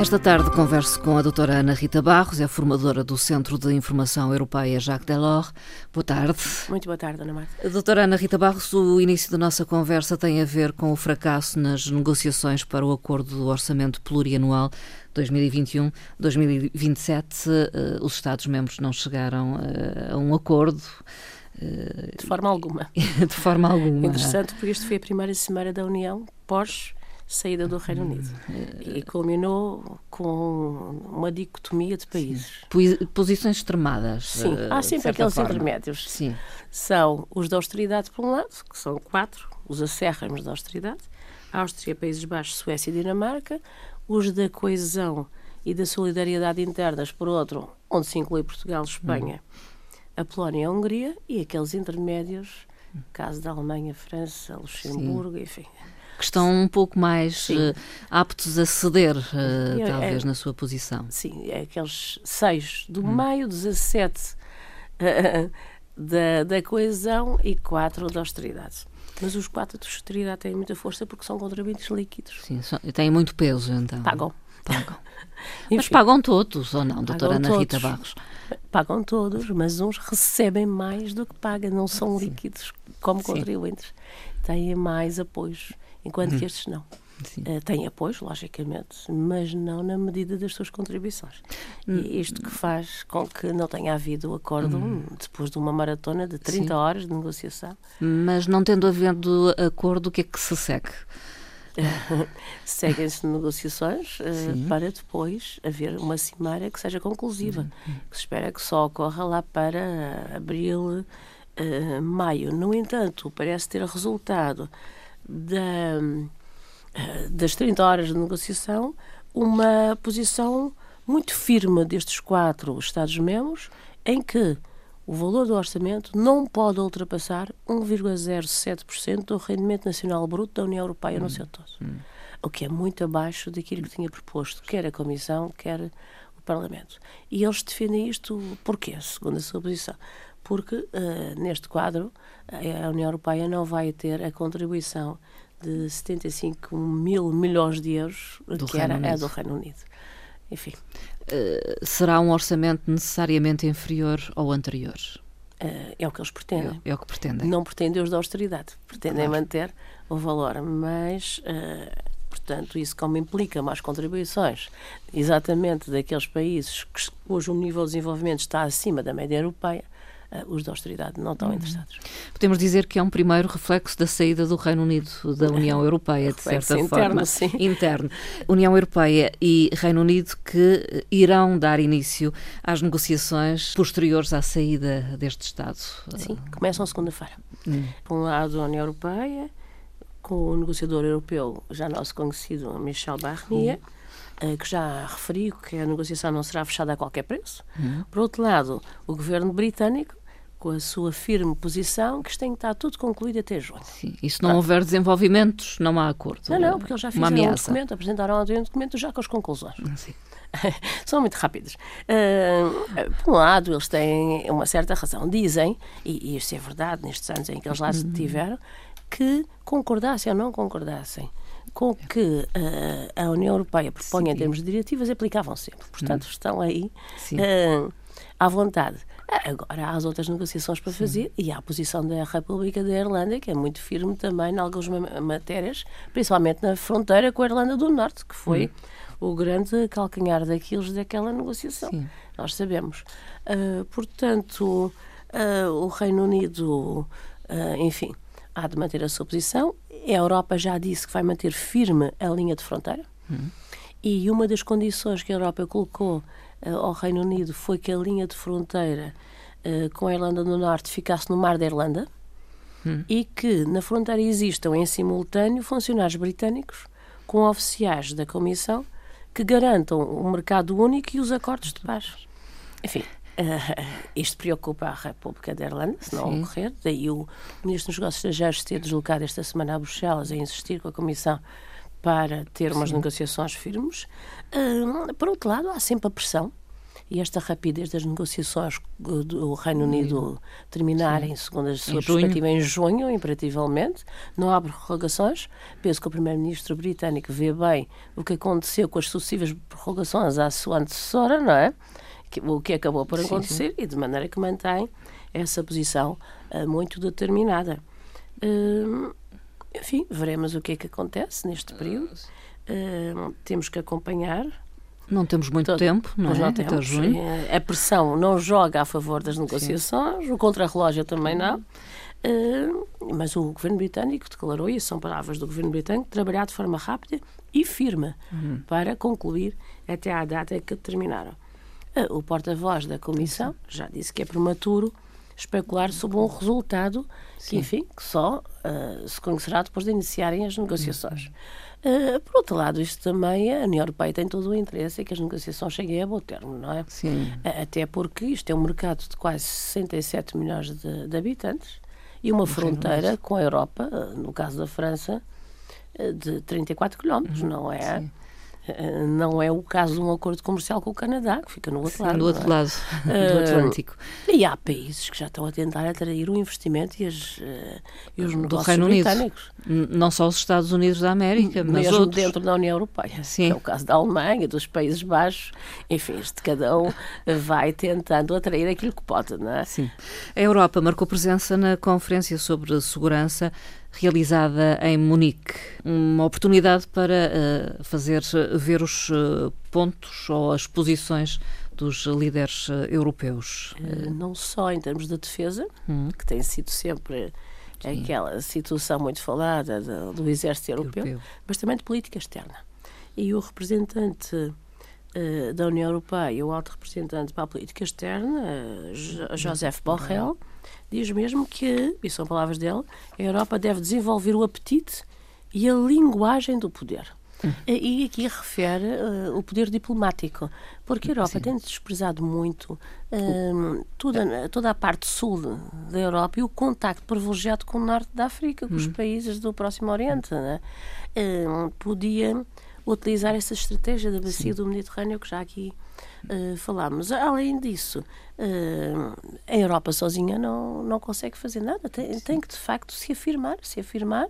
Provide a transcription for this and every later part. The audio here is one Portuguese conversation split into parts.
Esta tarde converso com a doutora Ana Rita Barros, é formadora do Centro de Informação Europeia Jacques Delors. Boa tarde. Muito boa tarde, Ana Marta. Doutora Ana Rita Barros, o início da nossa conversa tem a ver com o fracasso nas negociações para o acordo do orçamento plurianual 2021-2027. Eh, os Estados-membros não chegaram eh, a um acordo. De forma alguma. de forma alguma. Interessante, porque isto foi a primeira semana da União pós saída do Reino Unido. E culminou com uma dicotomia de países. Posições extremadas. Sim, há sempre aqueles forma. intermédios. Sim. São os da austeridade, por um lado, que são quatro, os acérrimos da austeridade, Áustria, Países Baixos, Suécia e Dinamarca, os da coesão e da solidariedade internas, por outro, onde se inclui Portugal, Espanha, a Polónia e a Hungria, e aqueles intermédios, caso da Alemanha, França, Luxemburgo, Sim. enfim que estão um pouco mais uh, aptos a ceder, uh, talvez, é, na sua posição. Sim, é aqueles seis do hum. meio, 17 uh, da, da coesão e quatro da austeridade. Mas os quatro da austeridade têm muita força porque são contribuintes líquidos. Sim, só, têm muito peso, então. Pagam. Pagam. mas pagam todos, ou não, doutora Ana todos. Rita Barros? Pagam todos, mas uns recebem mais do que pagam, não são Sim. líquidos como Sim. contribuintes. Têm mais apoios enquanto hum. que estes não. Uh, têm apoios, logicamente, mas não na medida das suas contribuições. Hum. E isto que faz com que não tenha havido acordo hum. depois de uma maratona de 30 Sim. horas de negociação. Mas não tendo havido acordo, o que é que se segue? Seguem-se negociações uh, para depois haver uma cimeira que seja conclusiva, Hum. que se espera que só ocorra lá para abril, uh, maio. No entanto, parece ter resultado da, das 30 horas de negociação uma posição muito firme destes quatro Estados-membros em que o valor do orçamento não pode ultrapassar 1,07% do rendimento nacional bruto da União Europeia hum, no seu todo. Hum. O que é muito abaixo daquilo que tinha proposto, quer a Comissão, quer o Parlamento. E eles defendem isto porquê, segundo a sua posição? Porque uh, neste quadro a União Europeia não vai ter a contribuição de 75 mil milhões de euros do que Reino era a do Reino Unido. Enfim. Uh, será um orçamento necessariamente inferior ao anterior? Uh, é o que eles pretendem. É, é, o que pretendem. Não pretendem os da austeridade. Pretendem Claro. manter o valor, mas, portanto, isso como implica mais contribuições, exatamente daqueles países que- cujo nível de desenvolvimento está acima da média europeia, os da austeridade não Uhum. estão interessados. Podemos dizer que é um primeiro reflexo da saída do Reino Unido da União Europeia, de certa interno, forma. sim. Interno. União Europeia e Reino Unido que eh, irão dar início às negociações posteriores à saída deste Estado. Sim, começam segunda-feira. Hum. Por um lado, a União Europeia, com o negociador europeu, já nosso conhecido Michel Barnier, eh, que já referiu que a negociação não será fechada a qualquer preço. Por outro lado, o governo britânico, com a sua firme posição, que isto tem que estar tudo concluído até junho. Sim. E se não houver desenvolvimentos, não há acordo. Não, não, porque eles já fizeram um documento, apresentaram ontem um documento já com as conclusões. Sim. São muito rápidos. Ah, por um lado, eles têm uma certa razão. Dizem, e, e isto é verdade nestes anos em que eles lá Uhum. estiveram, que concordassem ou não concordassem com o que ah, a União Europeia propõe Sim. em termos de diretivas, aplicavam sempre. Portanto, estão aí ah, à vontade. Agora há as outras negociações para fazer e há a posição da República da Irlanda, que é muito firme também em algumas ma- matérias, principalmente na fronteira com a Irlanda do Norte, que foi o grande calcanhar daquelos daquela negociação. Sim. Nós sabemos. Ah, portanto, ah, o Reino Unido, ah, enfim, há de manter a sua posição. A Europa já disse que vai manter firme a linha de fronteira. E uma das condições que a Europa colocou ao Reino Unido foi que a linha de fronteira eh, com a Irlanda do Norte ficasse no Mar da Irlanda e que na fronteira existam em simultâneo funcionários britânicos com oficiais da Comissão que garantam o mercado único e os acordos de paz. Enfim, eh, isto preocupa a República da Irlanda, se não Sim. ocorrer. Daí o Ministro dos Negócios Estrangeiros ter deslocado esta semana a Bruxelas a insistir com a Comissão para ter umas negociações firmes. Ah, por outro lado, há sempre a pressão e esta rapidez das negociações do Reino Unido terminarem, segundo a sua em perspectiva, junho. em junho, imperativelmente, não há prorrogações. Penso que o Primeiro-Ministro britânico vê bem o que aconteceu com as sucessivas prorrogações à sua antecessora, não é? o que acabou por acontecer sim, sim. e de maneira que mantém essa posição uh, muito determinada. Uh, enfim, veremos o que é que acontece neste período. Uh, temos que acompanhar não temos muito Todo, tempo, não é? Não temos. junho. Eh, a pressão não joga a favor das negociações, Sim. o contrarrelógio também não. Uh, mas o governo britânico declarou, e são palavras do governo britânico, trabalhar de forma rápida e firme uhum. para concluir até à data que determinaram. Uh, o porta-voz da Comissão já disse que é prematuro especular sobre um resultado Sim. que, enfim, que só uh, se conhecerá depois de iniciarem as negociações. Uh, por outro lado, isto também, a União Europeia tem todo o interesse em que as negociações cheguem a bom termo, não é? Sim. Uh, até porque isto é um mercado de quase 67 milhões de, de habitantes e uma fronteira com a Europa, no caso da França, de 34 quilómetros, uhum. não é? Sim. Eh, não é o caso de um acordo comercial com o Canadá, que fica no outro Sim, lado. No outro é? lado do eh, Atlântico. E há países que já estão a tentar atrair o investimento e, as, uh, e os negócios do Reino britânicos. Unido. Não só os Estados Unidos da América, mas Mesmo outros. dentro da União Europeia. Sim. é o caso da Alemanha, dos Países Baixos. Enfim, este cada um vai tentando atrair aquilo que pode, não é? Sim. A Europa marcou presença na Conferência sobre Segurança realizada em Munique. Uma oportunidade para uh, fazer ver os uh, pontos ou as posições dos líderes europeus. não só em termos de defesa, hum. que tem sido sempre Sim. aquela situação muito falada do, do exército europeu, europeu, mas também de política externa. E o representante da União Europeia, o alto representante para a política externa, Joseph Borrell, diz mesmo que, e são palavras dele, a Europa deve desenvolver o apetite e a linguagem do poder. E aqui refere uh, o poder diplomático, porque a Europa Sim. tem desprezado muito uh, toda, toda a parte sul da Europa e o contacto privilegiado com o norte da África, com hum. os países do Próximo Oriente. Né? Uh, podia utilizar essa estratégia da bacia Sim. do Mediterrâneo que já aqui uh, falámos. Além disso, uh, a Europa sozinha não, não consegue fazer nada, tem, tem que de facto se afirmar, se afirmar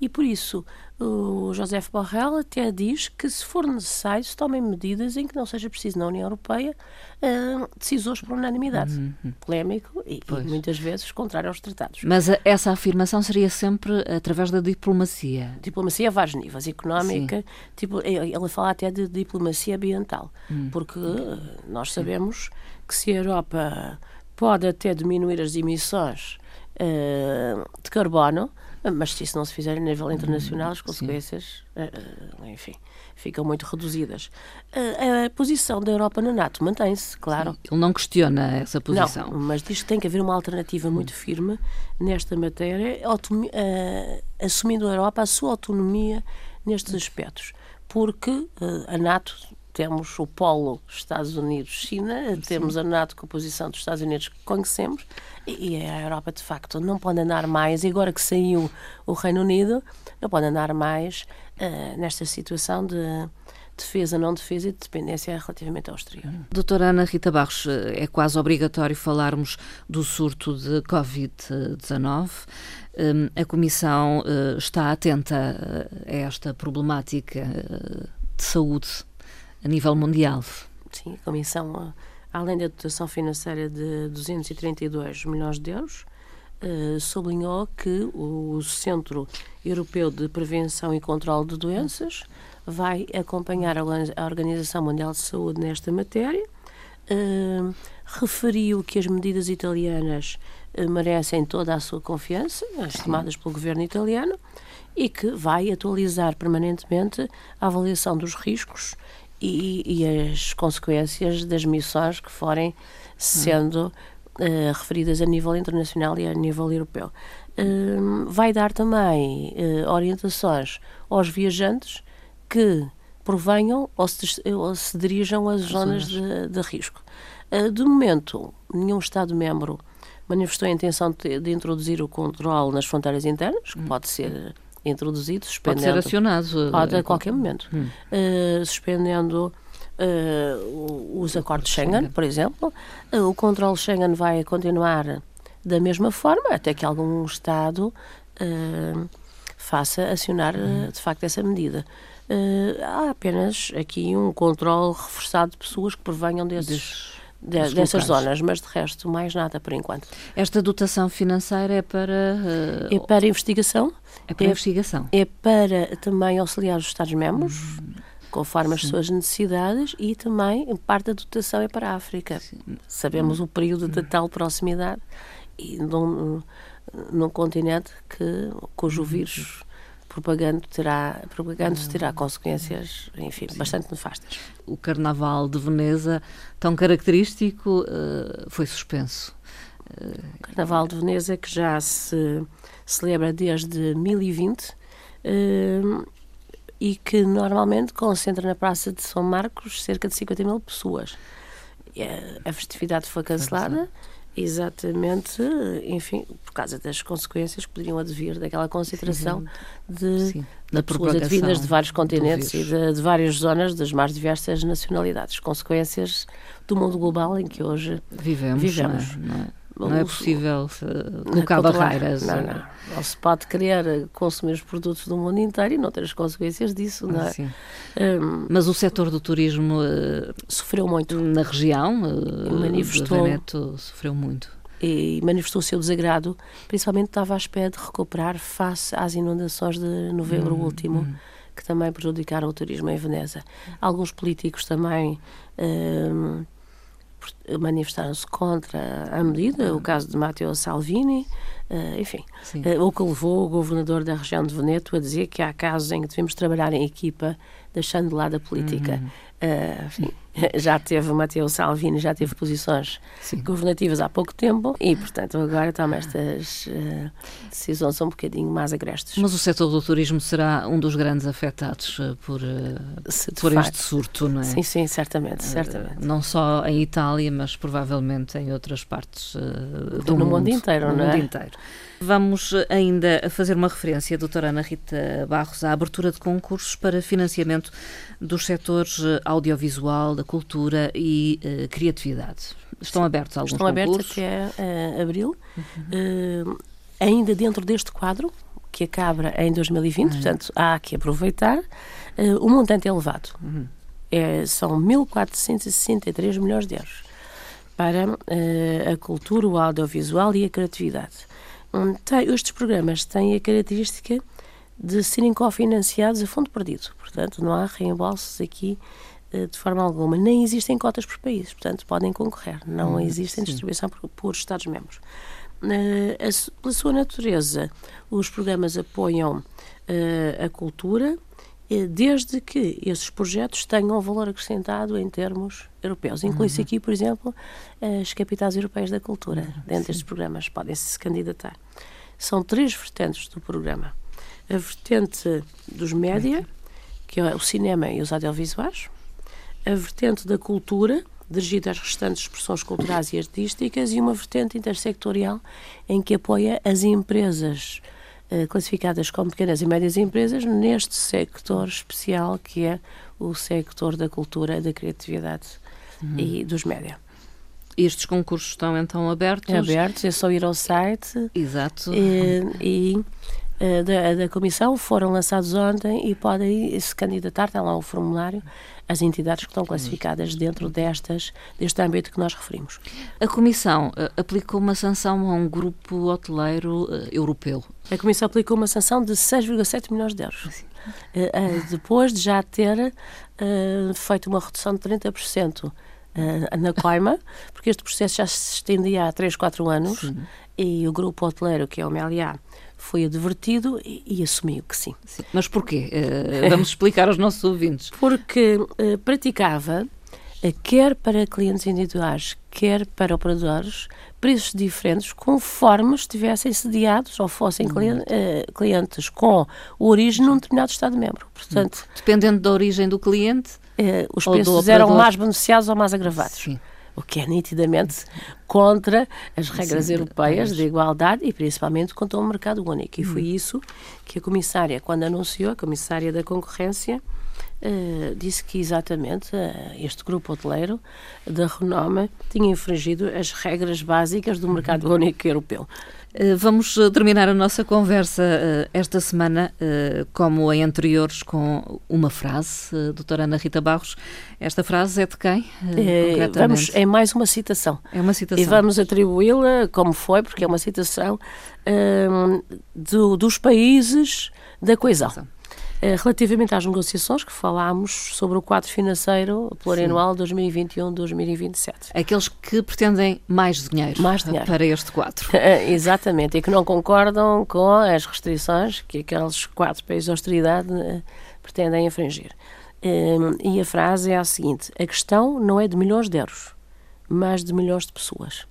e por isso o José Borrell até diz que se for necessário se tomem medidas em que não seja preciso na União Europeia uh, decisões por unanimidade. Uhum. Polémico e, e, muitas vezes contrário aos tratados. Mas a, essa afirmação seria sempre através da diplomacia? Diplomacia a vários níveis, económica, tipo, ele fala até de diplomacia ambiental, uhum. porque uh, nós sabemos que se a Europa pode até diminuir as emissões uh, de carbono, mas se isso não se fizer a nível internacional, as consequências, uh, enfim, ficam muito reduzidas. Uh, a posição da Europa na NATO mantém-se, claro. Sim, ele não questiona essa posição. Não, mas diz que tem que haver uma alternativa muito firme nesta matéria, assumindo a Europa a sua autonomia nestes aspectos. Porque a NATO temos o polo Estados Unidos-China, temos a NATO com a posição dos Estados Unidos que conhecemos e, a Europa, de facto, não pode andar mais, e agora que saiu o Reino Unido, não pode andar mais uh, nesta situação de defesa, não defesa e de dependência relativamente ao exterior. Doutora Ana Rita Barros, é quase obrigatório falarmos do surto de Covid-19. Hum, a Comissão eh, está atenta a esta problemática eh, de saúde a nível mundial. Sim, a Comissão, além da dotação financeira de 232 milhões de euros, Uh, sublinhou que o Centro Europeu de Prevenção e Controlo de Doenças vai acompanhar a Organização Mundial de Saúde nesta matéria. Uh, referiu que as medidas italianas uh, merecem toda a sua confiança, estimadas pelo governo italiano, e que vai atualizar permanentemente a avaliação dos riscos e, e as consequências das missões que forem sendo uh, referidas a nível internacional e a nível europeu. Uh, vai dar também uh, orientações aos viajantes que provenham ou se, ou se dirijam às zonas de, de risco. de momento, nenhum Estado-membro manifestou a intenção de, de, introduzir o controle nas fronteiras internas, que hum. pode ser introduzido, suspendendo. Pode ser acionado. Pode a qualquer momento. Hum. Uh, suspendendo uh, os acordos Schengen, Schengen, por exemplo. Uh, o controle Schengen vai continuar da mesma forma, até que algum Estado faça acionar, uh, de facto, essa medida. Há apenas aqui um controle reforçado de pessoas que provenham desses. De, dessas zonas, mas de resto, mais nada por enquanto. Esta dotação financeira é para. Uh, é para investigação. É para é, investigação. É para também auxiliar os Estados-membros. Hum, conforme as suas necessidades e também parte da dotação é para a África. Sim. Sabemos hum. o período de hum. tal proximidade e num, num continente que, cujo vírus propagando terá, propagando terá consequências, enfim, Sim. bastante nefastas. O Carnaval de Veneza, tão característico, eh, foi suspenso. O Carnaval de Veneza, que já se celebra desde 2020 eh, e que normalmente concentra na Praça de São Marcos cerca de 50 mil pessoas. A festividade foi cancelada Exatamente, enfim, por causa das consequências que poderiam advir daquela concentração de, Sim, de pessoas advindas de vários continentes e de, de, várias zonas das mais diversas nacionalidades. Consequências do mundo global em que hoje vivemos. vivemos. Não é? Não é? Não é possível colocar barreiras. Não, não. Não se pode querer consumir os produtos do mundo inteiro e não ter as consequências disso, não é? Sim. Um, Mas o setor do turismo uh, sofreu muito. Na região, manifestou. Veneto sofreu muito. E manifestou o seu desagrado, principalmente estava à espera de recuperar face às inundações de novembro hum, último. Hum que também prejudicaram o turismo em Veneza. Alguns políticos também hum, manifestaram-se contra a medida, o caso de Matteo Salvini, uh, enfim, uh, o que levou o governador da região de Veneto a dizer que há casos em que devemos trabalhar em equipa, deixando de lado a política. Uhum. Uh, enfim, já teve Matteo Salvini, já teve posições Sim. governativas há pouco tempo e, portanto, agora toma estas uh, decisões um bocadinho mais agrestes. Mas o setor do turismo será um dos grandes afetados uh, por, por este surto, não é? Sim, sim, certamente, certamente. não só em Itália, mas provavelmente em outras partes do no mundo. mundo inteiro, no não é? mundo inteiro. Vamos ainda fazer uma referência, doutora Ana Rita Barros, à abertura de concursos para financiamento dos setores audiovisual, da cultura e uh, criatividade. Estão abertos alguns Estão concursos? abertos até uh, abril. Uhum. Uh, ainda dentro deste quadro, que acaba em 2020, uhum. portanto, há que aproveitar. o montante é elevado. Uhum. É, são 1.463 milhões de euros para a cultura, o audiovisual e a criatividade. Tem, estes programas têm a característica de serem cofinanciados a fundo perdido. Portanto, não há reembolsos aqui de forma alguma. Nem existem cotas por países, portanto, podem concorrer. Não hum, existem distribuição por, por Estados-membros. Uh, pela sua natureza, os programas apoiam uh, a cultura, desde que esses projetos tenham valor acrescentado em termos europeus. Inclui-se uhum. aqui, por exemplo, as capitais europeias da cultura, uhum, dentro sim. destes programas, podem-se candidatar. São três vertentes do programa. A vertente dos média, que é o cinema e os audiovisuais, a vertente da cultura, dirigida às restantes expressões culturais e artísticas, e uma vertente intersectorial, em que apoia as empresas eh, classificadas como pequenas e médias empresas neste sector especial que é o sector da cultura, da criatividade uhum. e dos média. Estes concursos estão então abertos? Abertos, é só ir ao site. Exato. E, e eh, da, da Comissão foram lançados ontem e podem se candidatar, está lá o formulário, as entidades que estão classificadas dentro destas, deste âmbito que nós referimos. A Comissão uh, aplicou uma sanção a um grupo hoteleiro uh, europeu. A Comissão aplicou uma sanção de 6,7 milhões de euros. Uh, depois de já ter feito uma redução de 30% na Coima, porque este processo já se estendia há 3, 4 anos Sim. e o grupo hoteleiro, que é o Meliá, foi advertido e, e assumiu que sim. sim. Mas porquê? Uh, vamos explicar aos nossos ouvintes. Porque uh, praticava, uh, quer para clientes individuais, quer para operadores, preços diferentes conforme estivessem sediados ou fossem uhum. clientes, clientes com origem num determinado Estado-membro. Portanto, Dependendo da origem do cliente. os preços eram mais beneficiados ou mais agravados. Sim o que é nitidamente contra as regras Sim, europeias de igualdade e principalmente contra o mercado único. E foi hum. isso que a comissária, quando anunciou, a comissária da concorrência, uh, disse que exatamente uh, este grupo hoteleiro da renome tinha infringido as regras básicas do mercado único europeu. Eh, vamos eh, terminar a nossa conversa eh, esta semana, como em anteriores, com uma frase, doutora Ana Rita Barros. Esta frase é de quem? Vamos, é mais uma citação. É uma citação. E vamos atribuí-la, como foi, porque é uma citação do, dos países da coesão. Eh, relativamente às negociações que falámos sobre o quadro financeiro plurianual 2021-2027. Aqueles que pretendem mais dinheiro, mais dinheiro. para este quadro. Eh, exatamente, e que não concordam com as restrições que aqueles quatro países de austeridade eh, pretendem infringir. E a frase é a seguinte: a questão não é de milhões de euros, mas de milhões de pessoas.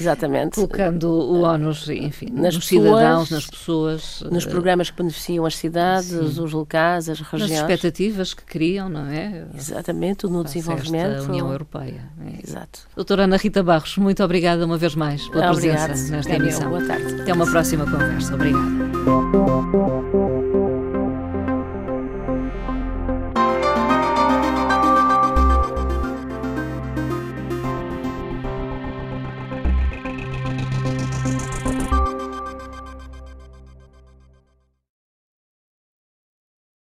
Exatamente. Colocando o ónus, enfim, nas nos pessoas, cidadãos, nas pessoas. Nos uh, programas que beneficiam as cidades, sim. os locais, as regiões. Nas expectativas que criam, não é? Exatamente, no desenvolvimento. da União Europeia. É. Exato. Doutora Ana Rita Barros, muito obrigada uma vez mais pela Obrigado. presença nesta emissão. Boa tarde. Até uma próxima conversa. Obrigada.